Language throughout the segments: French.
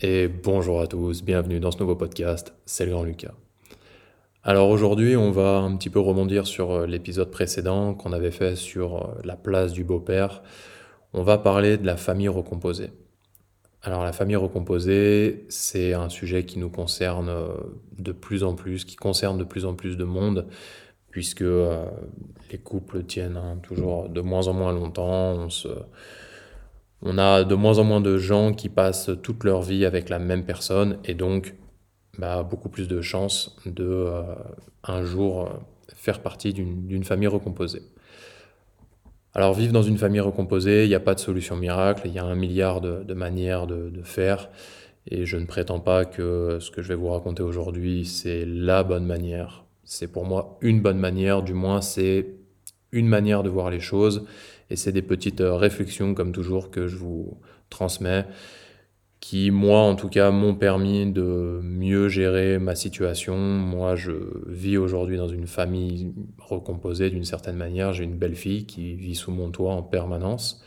et bonjour à tous, bienvenue dans ce nouveau podcast, c'est le grand Lucas. Alors aujourd'hui on va un petit peu rebondir sur euh, l'épisode précédent qu'on avait fait sur euh, la place du beau-père. On va parler de la famille recomposée. Alors la famille recomposée, c'est un sujet qui nous concerne euh, de plus en plus, qui concerne de plus en plus de monde, puisque les couples tiennent hein, toujours de moins en moins longtemps, on se on a de moins en moins de gens qui passent toute leur vie avec la même personne et donc bah, beaucoup plus de chances de euh, un jour euh, faire partie d'une famille recomposée. Alors vivre dans une famille recomposée, il n'y a pas de solution miracle, il y a un milliard de, manières de, de, faire et je ne prétends pas que ce que je vais vous raconter aujourd'hui c'est la bonne manière. C'est pour moi une bonne manière, du moins c'est une manière de voir les choses et c'est des petites euh, réflexions, comme toujours, que je vous transmets, qui, moi, en tout cas, m'ont permis de mieux gérer ma situation. Moi, je vis aujourd'hui dans une famille recomposée d'une certaine manière. J'ai une belle fille qui vit sous mon toit en permanence.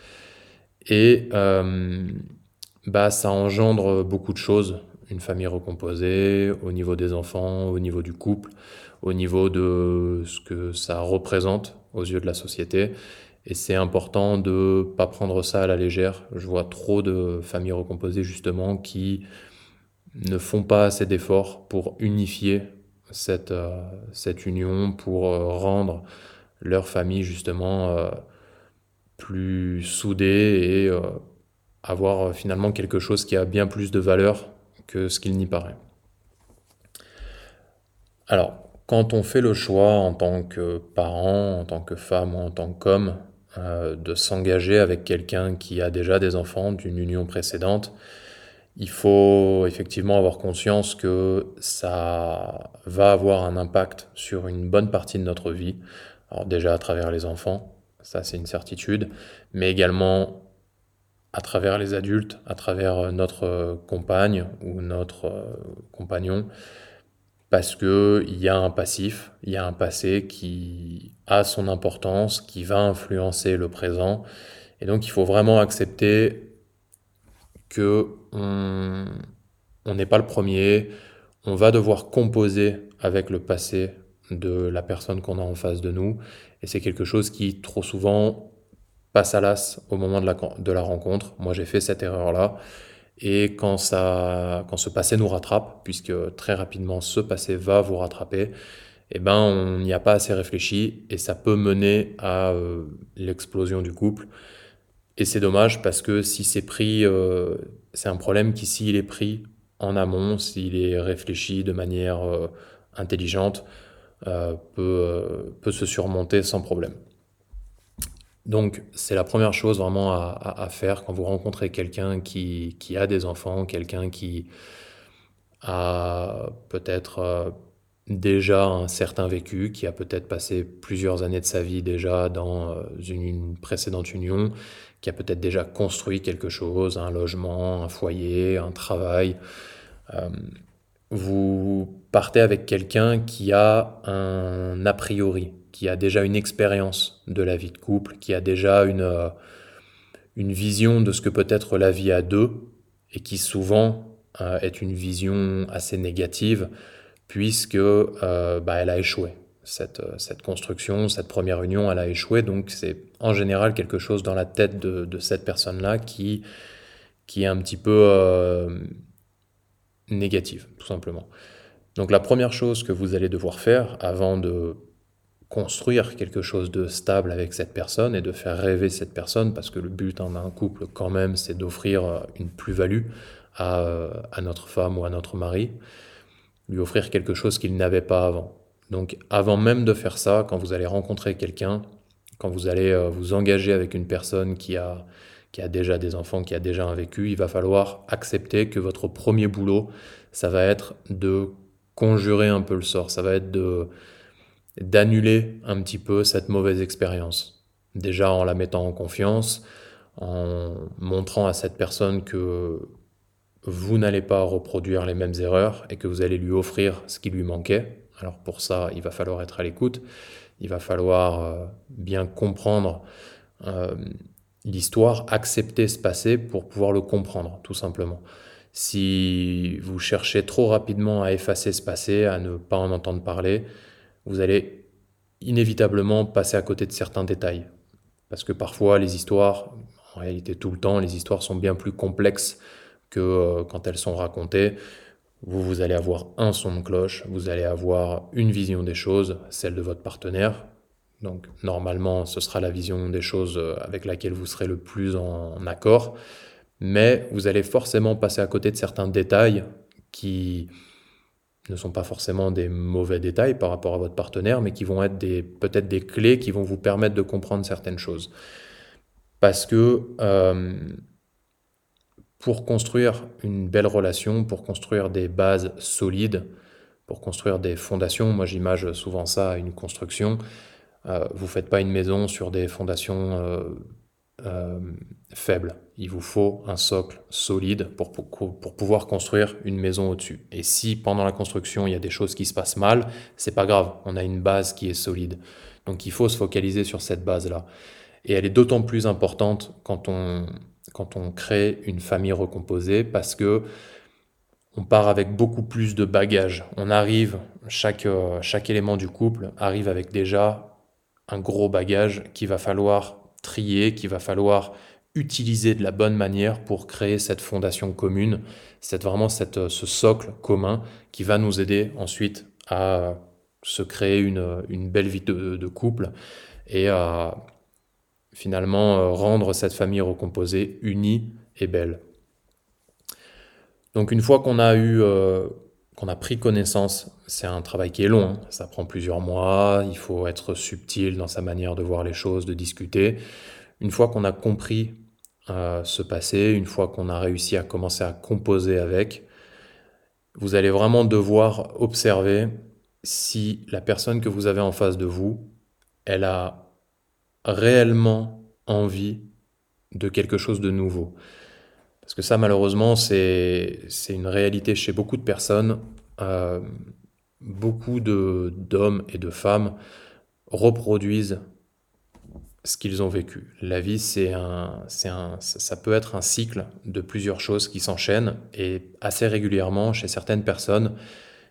Et euh, bah, ça engendre beaucoup de choses. Une famille recomposée, au niveau des enfants, au niveau du couple, au niveau de ce que ça représente aux yeux de la société. Et c'est important de ne pas prendre ça à la légère. Je vois trop de familles recomposées justement qui ne font pas assez d'efforts pour unifier cette, euh, union, pour euh, rendre leur famille justement euh, plus soudée et avoir finalement quelque chose qui a bien plus de valeur que ce qu'il n'y paraît. Alors, quand on fait le choix en tant que parent, en tant que femme ou en tant qu'homme euh, de s'engager avec quelqu'un qui a déjà des enfants d'une union précédente, il faut effectivement avoir conscience que ça va avoir un impact sur une bonne partie de notre vie. Alors déjà à travers les enfants, ça c'est une certitude, mais également à travers les adultes, à travers notre compagne ou notre euh, compagnon, parce qu'il y a un passif, il y a un passé qui a son importance, qui va influencer le présent. Et donc il faut vraiment accepter que on n'est pas le premier, on va devoir composer avec le passé de la personne qu'on a en face de nous. Et c'est quelque chose qui trop souvent passe à l'as au moment de la, de la rencontre. Moi j'ai fait cette erreur-là. Et quand, ça, quand ce passé nous rattrape, puisque très rapidement ce passé va vous rattraper, eh ben, on n'y a pas assez réfléchi et ça peut mener à euh, l'explosion du couple. Et c'est dommage parce que si c'est pris, euh, c'est un problème qui, s'il est pris en amont, s'il est réfléchi de manière euh, intelligente, peut, peut se surmonter sans problème. Donc, c'est la première chose vraiment à, faire quand vous rencontrez quelqu'un qui, a des enfants, quelqu'un qui a peut-être euh, déjà un certain vécu, qui a peut-être passé plusieurs années de sa vie déjà dans euh, une, précédente union, qui a peut-être déjà construit quelque chose, un logement, un foyer, un travail. Euh, vous partez avec quelqu'un qui a un a priori, qui a déjà une expérience de la vie de couple, qui a déjà une, euh, une vision de ce que peut être la vie à deux, et qui souvent euh, est une vision assez négative, puisque euh, bah, elle a échoué. Cette, cette, construction, cette première union, elle a échoué, donc c'est en général quelque chose dans la tête de, de cette personne-là qui, qui est un petit peu négative, tout simplement. Donc la première chose que vous allez devoir faire avant de construire quelque chose de stable avec cette personne et de faire rêver cette personne, parce que le but d'un couple quand même, c'est d'offrir euh, une plus-value à, euh, à, notre femme ou à notre mari, lui offrir quelque chose qu'il n'avait pas avant. Donc avant même de faire ça, quand vous allez rencontrer quelqu'un, quand vous allez euh, vous engager avec une personne qui a, qui a déjà des enfants, qui a déjà un vécu, il va falloir accepter que votre premier boulot, ça va être de conjurer un peu le sort, ça va être de d'annuler un petit peu cette mauvaise expérience. Déjà en la mettant en confiance, en montrant à cette personne que vous n'allez pas reproduire les mêmes erreurs et que vous allez lui offrir ce qui lui manquait. Alors pour ça, il va falloir être à l'écoute, il va falloir euh, bien comprendre euh, l'histoire, accepter ce passé pour pouvoir le comprendre, tout simplement. Si vous cherchez trop rapidement à effacer ce passé, à ne pas en entendre parler, vous allez inévitablement passer à côté de certains détails. Parce que parfois, les histoires, en réalité tout le temps, les histoires sont bien plus complexes que euh, quand elles sont racontées. Vous, vous allez avoir un son de cloche, vous allez avoir une vision des choses, celle de votre partenaire. Donc normalement, ce sera la vision des choses euh, avec laquelle vous serez le plus en accord. Mais vous allez forcément passer à côté de certains détails qui ne sont pas forcément des mauvais détails par rapport à votre partenaire, mais qui vont être peut-être des clés qui vont vous permettre de comprendre certaines choses. Parce que euh, pour construire une belle relation, pour construire des bases solides, pour construire des fondations, moi j'image souvent ça à une construction, euh, vous ne faites pas une maison sur des fondations euh, euh, faibles. Il vous faut un socle solide pour, pour, pour pouvoir construire une maison au-dessus. Et si pendant la construction il y a des choses qui se passent mal, c'est pas grave, on a une base qui est solide. Donc il faut se focaliser sur cette base-là. Et elle est d'autant plus importante quand on, quand on crée une famille recomposée parce que on part avec beaucoup plus de bagages. On arrive, chaque, euh, chaque élément du couple arrive avec déjà un gros bagage qu'il va falloir trier, qu'il va falloir utiliser de la bonne manière pour créer cette fondation commune, c'est vraiment cette, euh, ce socle commun qui va nous aider ensuite à se créer une, une belle vie de, couple et à finalement euh, rendre cette famille recomposée unie et belle. Donc une fois qu'on a eu, euh, a pris connaissance, c'est un travail qui est long, hein. ça prend plusieurs mois, il faut être subtil dans sa manière de voir les choses, de discuter. Une fois qu'on a compris euh, ce passé, une fois qu'on a réussi à commencer à composer avec, vous allez vraiment devoir observer si la personne que vous avez en face de vous, elle a réellement envie de quelque chose de nouveau. Parce que ça, malheureusement, c'est une réalité chez beaucoup de personnes. Euh, beaucoup d'hommes et de femmes reproduisent ce qu'ils ont vécu. La vie, c'est un, un, ça peut être un cycle de plusieurs choses qui s'enchaînent et assez régulièrement, chez certaines personnes,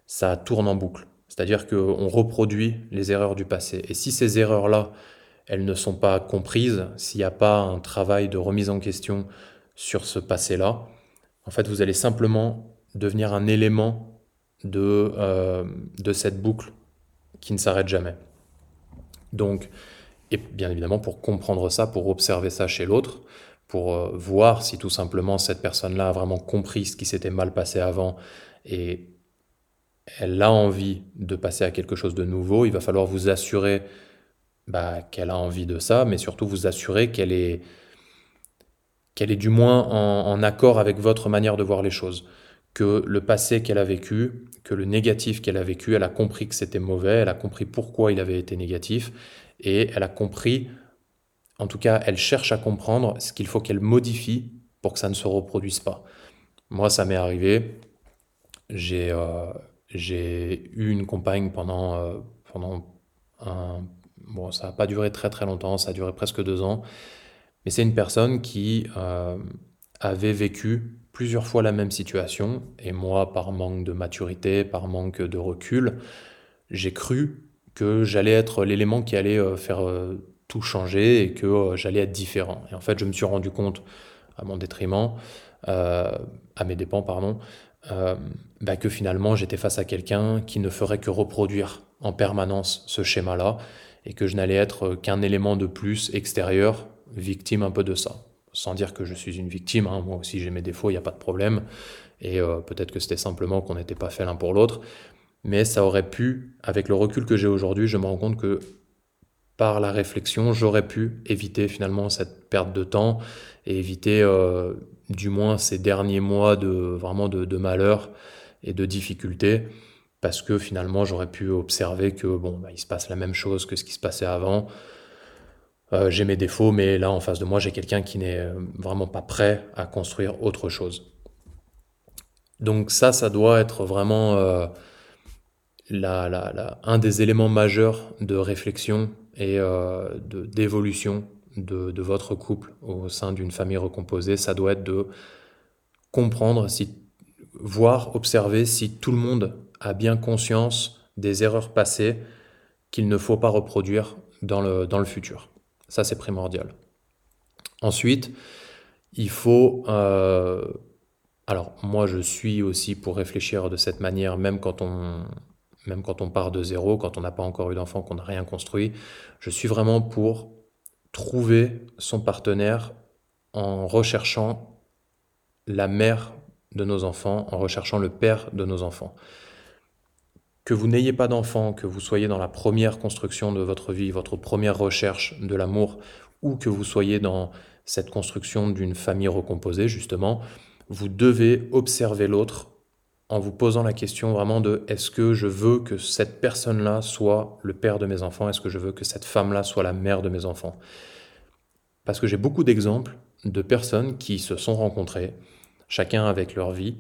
ça tourne en boucle. C'est-à-dire qu'on reproduit les erreurs du passé. Et si ces erreurs-là, elles ne sont pas comprises, s'il n'y a pas un travail de remise en question sur ce passé-là, en fait, vous allez simplement devenir un élément de, euh, de cette boucle qui ne s'arrête jamais. Donc, et bien évidemment, pour comprendre ça, pour observer ça chez l'autre, pour euh, voir si tout simplement cette personne-là a vraiment compris ce qui s'était mal passé avant et elle a envie de passer à quelque chose de nouveau, il va falloir vous assurer bah, qu'elle a envie de ça, mais surtout vous assurer qu'elle est, qu'elle est du moins en, accord avec votre manière de voir les choses. Que le passé qu'elle a vécu, que le négatif qu'elle a vécu, elle a compris que c'était mauvais, elle a compris pourquoi il avait été négatif, et elle a compris, en tout cas, elle cherche à comprendre ce qu'il faut qu'elle modifie pour que ça ne se reproduise pas. Moi, ça m'est arrivé. J'ai euh, eu une compagne pendant, euh, pendant un Bon, ça n'a pas duré très très longtemps, ça a duré presque deux ans. C'est une personne qui euh, avait vécu plusieurs fois la même situation. Et moi, par manque de maturité, par manque de recul, j'ai cru que j'allais être l'élément qui allait euh, faire euh, tout changer et que j'allais être différent. Et en fait, je me suis rendu compte, à mon détriment, à mes dépens, pardon, bah, que finalement j'étais face à quelqu'un qui ne ferait que reproduire en permanence ce schéma-là et que je n'allais être qu'un élément de plus extérieur, victime un peu de ça. Sans dire que je suis une victime, hein. moi aussi j'ai mes défauts, il n'y a pas de problème, et euh, peut-être que c'était simplement qu'on n'était pas fait l'un pour l'autre, mais ça aurait pu, avec le recul que j'ai aujourd'hui, je me rends compte que par la réflexion, j'aurais pu éviter finalement cette perte de temps et éviter euh, du moins ces derniers mois de vraiment de, malheur et de difficultés parce que finalement j'aurais pu observer que bon, bah, il se passe la même chose que ce qui se passait avant. Euh, j'ai mes défauts, mais là en face de moi j'ai quelqu'un qui n'est euh, vraiment pas prêt à construire autre chose. Donc ça, ça doit être vraiment euh, un des éléments majeurs de réflexion et d'évolution de, de votre couple au sein d'une famille recomposée. Ça doit être de comprendre si voir, observer si tout le monde a bien conscience des erreurs passées qu'il ne faut pas reproduire dans le, dans le futur. Ça, c'est primordial. Ensuite, il faut... Euh, alors, moi, je suis aussi pour réfléchir de cette manière, même quand on, même quand on part de zéro, quand on n'a pas encore eu d'enfant, qu'on n'a rien construit. Je suis vraiment pour trouver son partenaire en recherchant la mère de nos enfants, en recherchant le père de nos enfants. Que vous n'ayez pas d'enfant, que vous soyez dans la première construction de votre vie, votre première recherche de l'amour, ou que vous soyez dans cette construction d'une famille recomposée, justement, vous devez observer l'autre en vous posant la question vraiment de est-ce que je veux que cette personne-là soit le père de mes enfants? Est-ce que je veux que cette femme-là soit la mère de mes enfants? Parce que j'ai beaucoup d'exemples de personnes qui se sont rencontrées, chacun avec leur vie,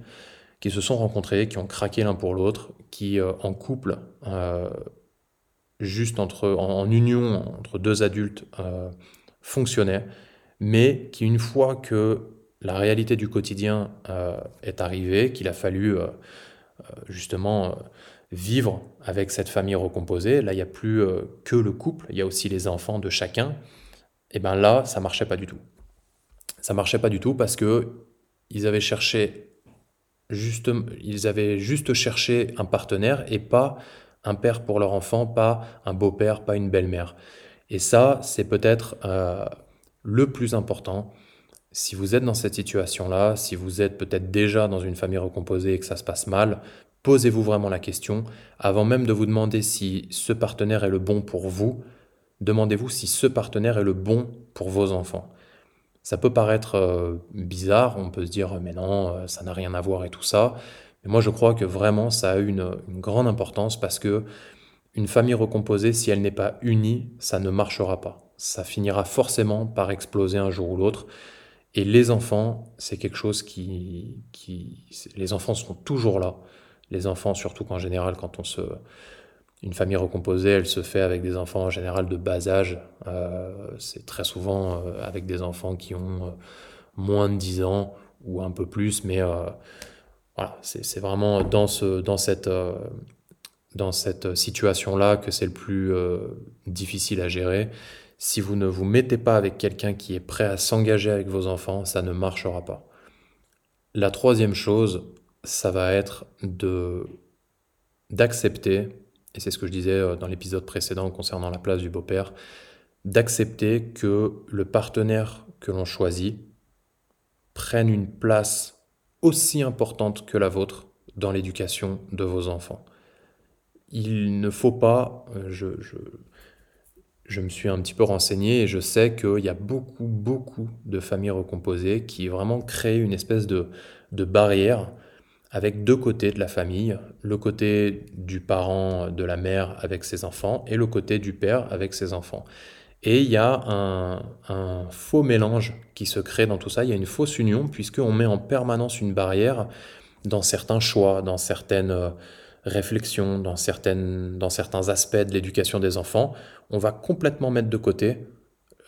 qui se sont rencontrés, qui ont craqué l'un pour l'autre, qui euh, en couple, euh, juste entre, en, union entre deux adultes, euh, fonctionnaient, mais qui une fois que la réalité du quotidien euh, est arrivée, qu'il a fallu justement vivre avec cette famille recomposée. Là, il n'y a plus que le couple, il y a aussi les enfants de chacun. Et bien là, ça marchait pas du tout. Ça marchait pas du tout parce que ils avaient cherché ils avaient juste cherché un partenaire et pas un père pour leur enfant, pas un beau-père, pas une belle-mère. Et ça, c'est peut-être le plus important si vous êtes dans cette situation-là, si vous êtes peut-être déjà dans une famille recomposée et que ça se passe mal, posez-vous vraiment la question. Avant même de vous demander si ce partenaire est le bon pour vous, demandez-vous si ce partenaire est le bon pour vos enfants. Ça peut paraître euh, bizarre, on peut se dire mais non, euh, ça n'a rien à voir et tout ça. Mais moi je crois que vraiment ça a une, une grande importance parce que une famille recomposée, si elle n'est pas unie, ça ne marchera pas. Ça finira forcément par exploser un jour ou l'autre. Et les enfants, c'est quelque chose qui, qui, Les enfants sont toujours là. Les enfants, surtout qu'en général, quand on se... Une famille recomposée, elle se fait avec des enfants en général de bas âge. Euh, c'est très souvent euh, avec des enfants qui ont euh, moins de 10 ans ou un peu plus, mais voilà, c'est vraiment dans, ce, dans cette, dans cette situation-là que c'est le plus difficile à gérer. Si vous ne vous mettez pas avec quelqu'un qui est prêt à s'engager avec vos enfants, ça ne marchera pas. La troisième chose, ça va être de d'accepter, et c'est ce que je disais euh, dans l'épisode précédent concernant la place du beau-père, d'accepter que le partenaire que l'on choisit prenne une place aussi importante que la vôtre dans l'éducation de vos enfants. Il ne faut pas, euh, je, je me suis un petit peu renseigné et je sais qu'il y a beaucoup, beaucoup de familles recomposées qui vraiment créent une espèce de, de barrière avec deux côtés de la famille, le côté du parent, de la mère avec ses enfants et le côté du père avec ses enfants. Et il y a un, faux mélange qui se crée dans tout ça, il y a une fausse union puisqu'on met en permanence une barrière dans certains choix, dans certaines réflexion, dans, certaines, dans certains aspects de l'éducation des enfants, on va complètement mettre de côté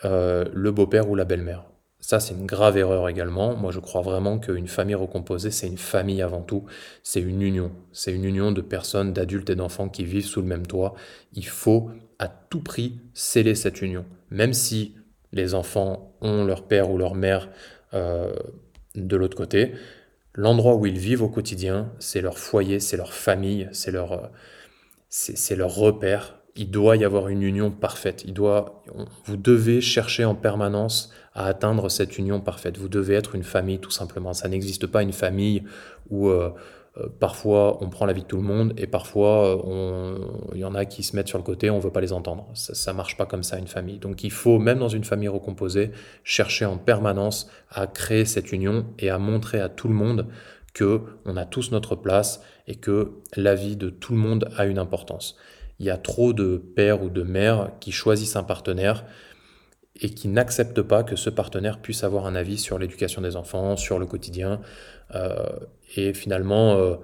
euh, le beau-père ou la belle-mère. Ça, c'est une grave erreur également. Moi, je crois vraiment qu'une famille recomposée, c'est une famille avant tout. C'est une union. C'est une union de personnes, d'adultes et d'enfants qui vivent sous le même toit. Il faut à tout prix sceller cette union. Même si les enfants ont leur père ou leur mère euh, de l'autre côté, L'endroit où ils vivent au quotidien, c'est leur foyer, c'est leur famille, c'est leur, euh, c'est leur repère. Il doit y avoir une union parfaite. Il doit, vous devez chercher en permanence à atteindre cette union parfaite. Vous devez être une famille tout simplement. Ça n'existe pas une famille où euh, euh, parfois on prend la vie de tout le monde et parfois il y en a qui se mettent sur le côté, on ne veut pas les entendre. Ça ne marche pas comme ça une famille. Donc il faut, même dans une famille recomposée, chercher en permanence à créer cette union et à montrer à tout le monde que on a tous notre place et que la vie de tout le monde a une importance. Il y a trop de pères ou de mères qui choisissent un partenaire et qui n'acceptent pas que ce partenaire puisse avoir un avis sur l'éducation des enfants, sur le quotidien. Euh, et finalement, euh,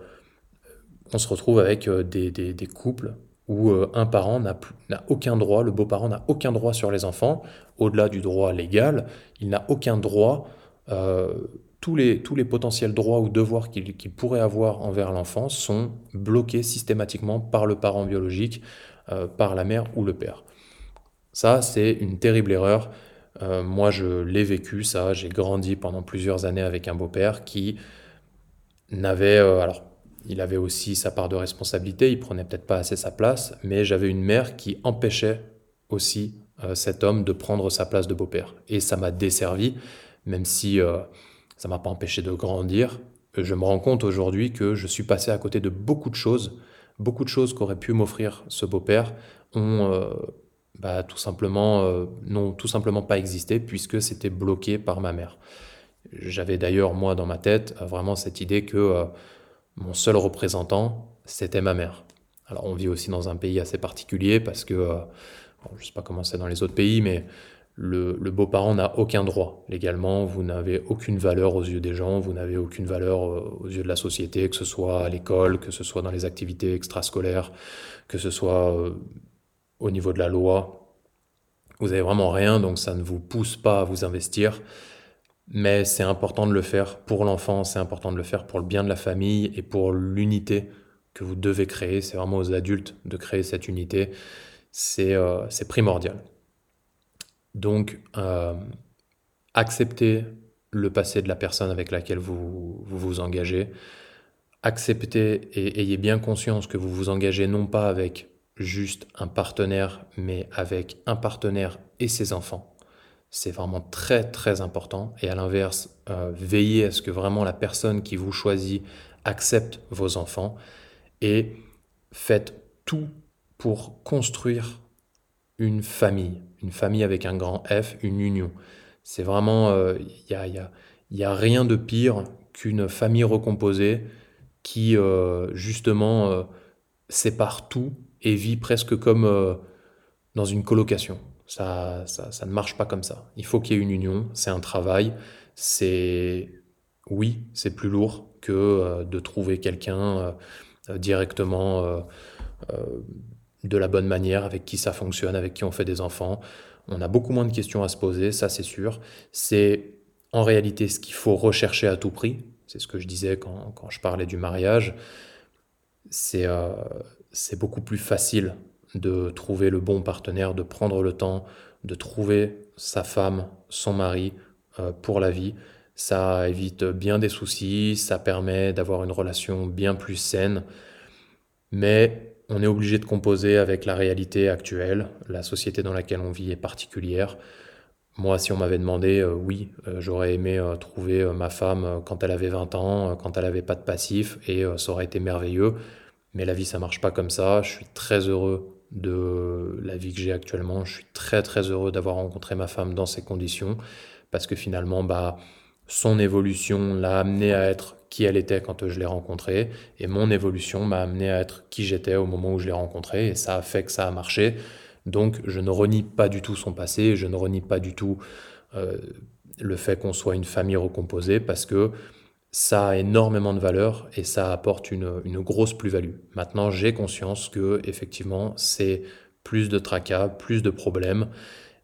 on se retrouve avec euh, des, des, couples où un parent n'a aucun droit, le beau-parent n'a aucun droit sur les enfants, au-delà du droit légal, il n'a aucun droit tous les, potentiels droits ou devoirs qu'il pourrait avoir envers l'enfant sont bloqués systématiquement par le parent biologique, euh, par la mère ou le père. Ça, c'est une terrible erreur. Euh, moi, je l'ai vécu, ça. J'ai grandi pendant plusieurs années avec un beau-père qui n'avait... Euh, alors, il avait aussi sa part de responsabilité, il prenait peut-être pas assez sa place, mais j'avais une mère qui empêchait aussi cet homme de prendre sa place de beau-père. Et ça m'a desservi, même si ça m'a pas empêché de grandir. Je me rends compte aujourd'hui que je suis passé à côté de beaucoup de choses, beaucoup de choses qu'aurait pu m'offrir ce beau-père ont euh, bah, tout simplement euh, n'ont tout simplement pas existé puisque c'était bloqué par ma mère. J'avais d'ailleurs moi dans ma tête euh, vraiment cette idée que mon seul représentant c'était ma mère. Alors on vit aussi dans un pays assez particulier parce que je ne sais pas comment c'est dans les autres pays, mais le, beau-parent n'a aucun droit légalement, vous n'avez aucune valeur aux yeux des gens, vous n'avez aucune valeur euh, aux yeux de la société, que ce soit à l'école, que ce soit dans les activités extrascolaires, que ce soit euh, au niveau de la loi. Vous n'avez vraiment rien, donc ça ne vous pousse pas à vous investir. Mais c'est important de le faire pour l'enfant, c'est important de le faire pour le bien de la famille et pour l'unité que vous devez créer. C'est vraiment aux adultes de créer cette unité. C'est euh, primordial. Donc, euh, acceptez le passé de la personne avec laquelle vous vous, engagez. Acceptez et ayez bien conscience que vous vous engagez non pas avec juste un partenaire, mais avec un partenaire et ses enfants. C'est vraiment très très important. Et à l'inverse, euh, veillez à ce que vraiment la personne qui vous choisit accepte vos enfants et faites tout pour construire une famille, une famille avec un grand F, une union. C'est vraiment, il euh, n'y a, y a, rien de pire qu'une famille recomposée qui euh, justement euh, sépare tout et vit presque comme dans une colocation. Ça, ça, ça, ne marche pas comme ça. Il faut qu'il y ait une union, c'est un travail, c'est oui, c'est plus lourd que de trouver quelqu'un directement de la bonne manière, avec qui ça fonctionne, avec qui on fait des enfants. On a beaucoup moins de questions à se poser, ça c'est sûr. C'est en réalité ce qu'il faut rechercher à tout prix. C'est ce que je disais quand, je parlais du mariage. Euh, c'est beaucoup plus facile de trouver le bon partenaire, de prendre le temps, de trouver sa femme, son mari euh, pour la vie. Ça évite bien des soucis, ça permet d'avoir une relation bien plus saine. Mais on est obligé de composer avec la réalité actuelle. La société dans laquelle on vit est particulière. Moi, si on m'avait demandé, euh, oui, euh, j'aurais aimé euh, trouver ma femme quand elle avait 20 ans, quand elle n'avait pas de passif, et ça aurait été merveilleux. Mais la vie, ça marche pas comme ça. Je suis très heureux de la vie que j'ai actuellement. Je suis très très heureux d'avoir rencontré ma femme dans ces conditions, parce que finalement, bah, son évolution l'a amené à être qui elle était quand je l'ai rencontrée, et mon évolution m'a amené à être qui j'étais au moment où je l'ai rencontrée, et ça a fait que ça a marché. Donc je ne renie pas du tout son passé, je ne renie pas du tout euh, le fait qu'on soit une famille recomposée, parce que ça a énormément de valeur et ça apporte une, une grosse plus-value. Maintenant, j'ai conscience que effectivement, c'est plus de tracas, plus de problèmes,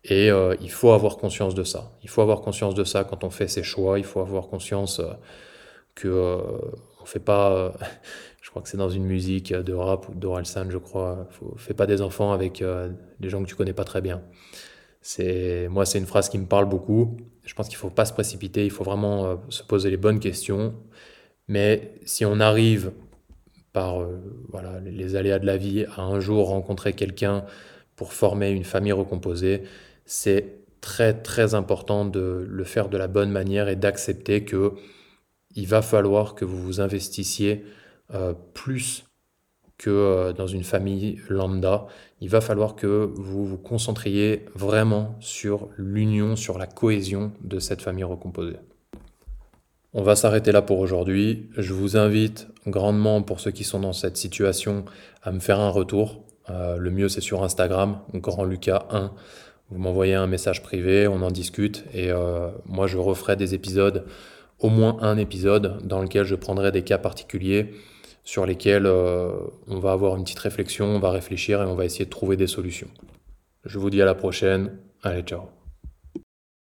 et euh, il faut avoir conscience de ça. Il faut avoir conscience de ça quand on fait ses choix. Il faut avoir conscience euh, que euh, on fait pas. je crois que c'est dans une musique de rap ou d'Orelsan, je crois. Faut, fais pas des enfants avec des gens que tu connais pas très bien. C'est moi, c'est une phrase qui me parle beaucoup. Je pense qu'il faut pas se précipiter. Il faut vraiment se poser les bonnes questions. Mais si on arrive par voilà les aléas de la vie à un jour rencontrer quelqu'un pour former une famille recomposée, c'est très très important de le faire de la bonne manière et d'accepter que il va falloir que vous vous investissiez euh, plus que euh, dans une famille lambda. Il va falloir que vous vous concentriez vraiment sur l'union, sur la cohésion de cette famille recomposée. On va s'arrêter là pour aujourd'hui. Je vous invite grandement, pour ceux qui sont dans cette situation, à me faire un retour. Euh, le mieux, c'est sur Instagram, Grand Lucas 1. Vous m'envoyez un message privé, on en discute et moi je referai des épisodes, au moins un épisode dans lequel je prendrai des cas particuliers sur lesquels euh, on va avoir une petite réflexion, on va réfléchir et on va essayer de trouver des solutions. Je vous dis à la prochaine. Allez, ciao.